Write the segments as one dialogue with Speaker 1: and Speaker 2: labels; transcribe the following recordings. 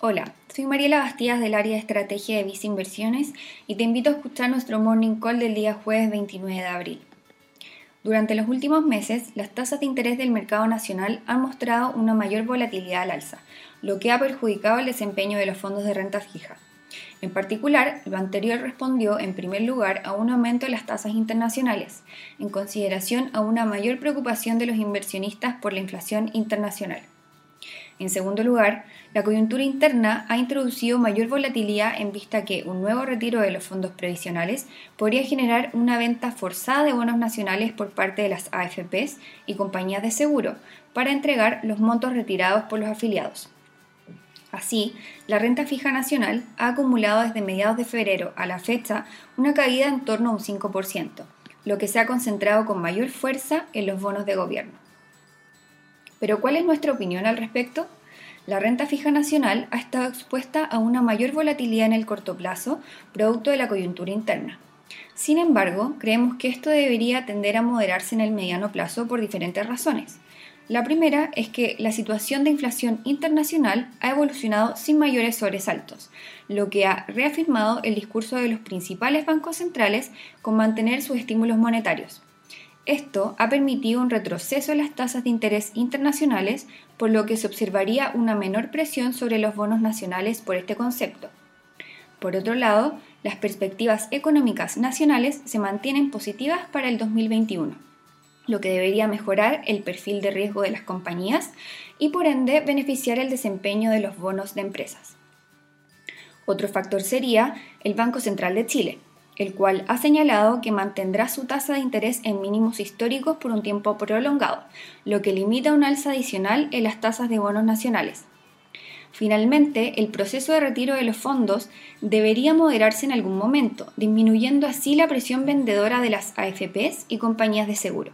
Speaker 1: Hola, soy Mariela Bastías del área de estrategia de Visa Inversiones y te invito a escuchar nuestro morning call del día jueves 29 de abril. Durante los últimos meses, las tasas de interés del mercado nacional han mostrado una mayor volatilidad al alza, lo que ha perjudicado el desempeño de los fondos de renta fija. En particular, lo anterior respondió en primer lugar a un aumento de las tasas internacionales, en consideración a una mayor preocupación de los inversionistas por la inflación internacional. En segundo lugar, la coyuntura interna ha introducido mayor volatilidad en vista que un nuevo retiro de los fondos previsionales podría generar una venta forzada de bonos nacionales por parte de las AFPs y compañías de seguro para entregar los montos retirados por los afiliados. Así, la renta fija nacional ha acumulado desde mediados de febrero a la fecha una caída en torno a un 5%, lo que se ha concentrado con mayor fuerza en los bonos de gobierno. Pero ¿cuál es nuestra opinión al respecto? La renta fija nacional ha estado expuesta a una mayor volatilidad en el corto plazo, producto de la coyuntura interna. Sin embargo, creemos que esto debería tender a moderarse en el mediano plazo por diferentes razones. La primera es que la situación de inflación internacional ha evolucionado sin mayores sobresaltos, lo que ha reafirmado el discurso de los principales bancos centrales con mantener sus estímulos monetarios. Esto ha permitido un retroceso en las tasas de interés internacionales, por lo que se observaría una menor presión sobre los bonos nacionales por este concepto. Por otro lado, las perspectivas económicas nacionales se mantienen positivas para el 2021, lo que debería mejorar el perfil de riesgo de las compañías y por ende beneficiar el desempeño de los bonos de empresas. Otro factor sería el Banco Central de Chile, el cual ha señalado que mantendrá su tasa de interés en mínimos históricos por un tiempo prolongado, lo que limita un alza adicional en las tasas de bonos nacionales. Finalmente, el proceso de retiro de los fondos debería moderarse en algún momento, disminuyendo así la presión vendedora de las AFPs y compañías de seguro.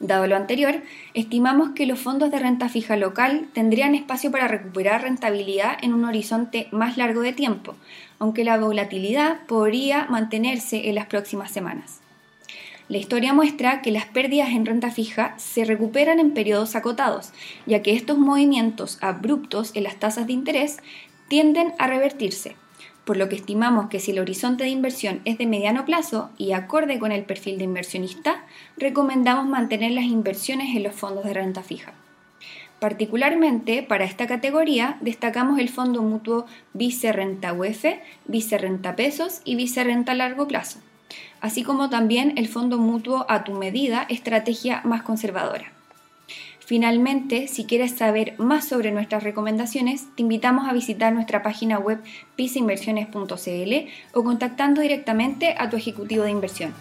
Speaker 1: Dado lo anterior, estimamos que los fondos de renta fija local tendrían espacio para recuperar rentabilidad en un horizonte más largo de tiempo, aunque la volatilidad podría mantenerse en las próximas semanas. La historia muestra que las pérdidas en renta fija se recuperan en periodos acotados, ya que estos movimientos abruptos en las tasas de interés tienden a revertirse por lo que estimamos que si el horizonte de inversión es de mediano plazo y acorde con el perfil de inversionista, recomendamos mantener las inversiones en los fondos de renta fija. Particularmente para esta categoría destacamos el fondo mutuo Vice Renta UF, Vice Renta Pesos y Vice Renta Largo Plazo, así como también el fondo mutuo a tu medida, estrategia más conservadora. Finalmente, si quieres saber más sobre nuestras recomendaciones, te invitamos a visitar nuestra página web pisainversiones.cl o contactando directamente a tu ejecutivo de inversión.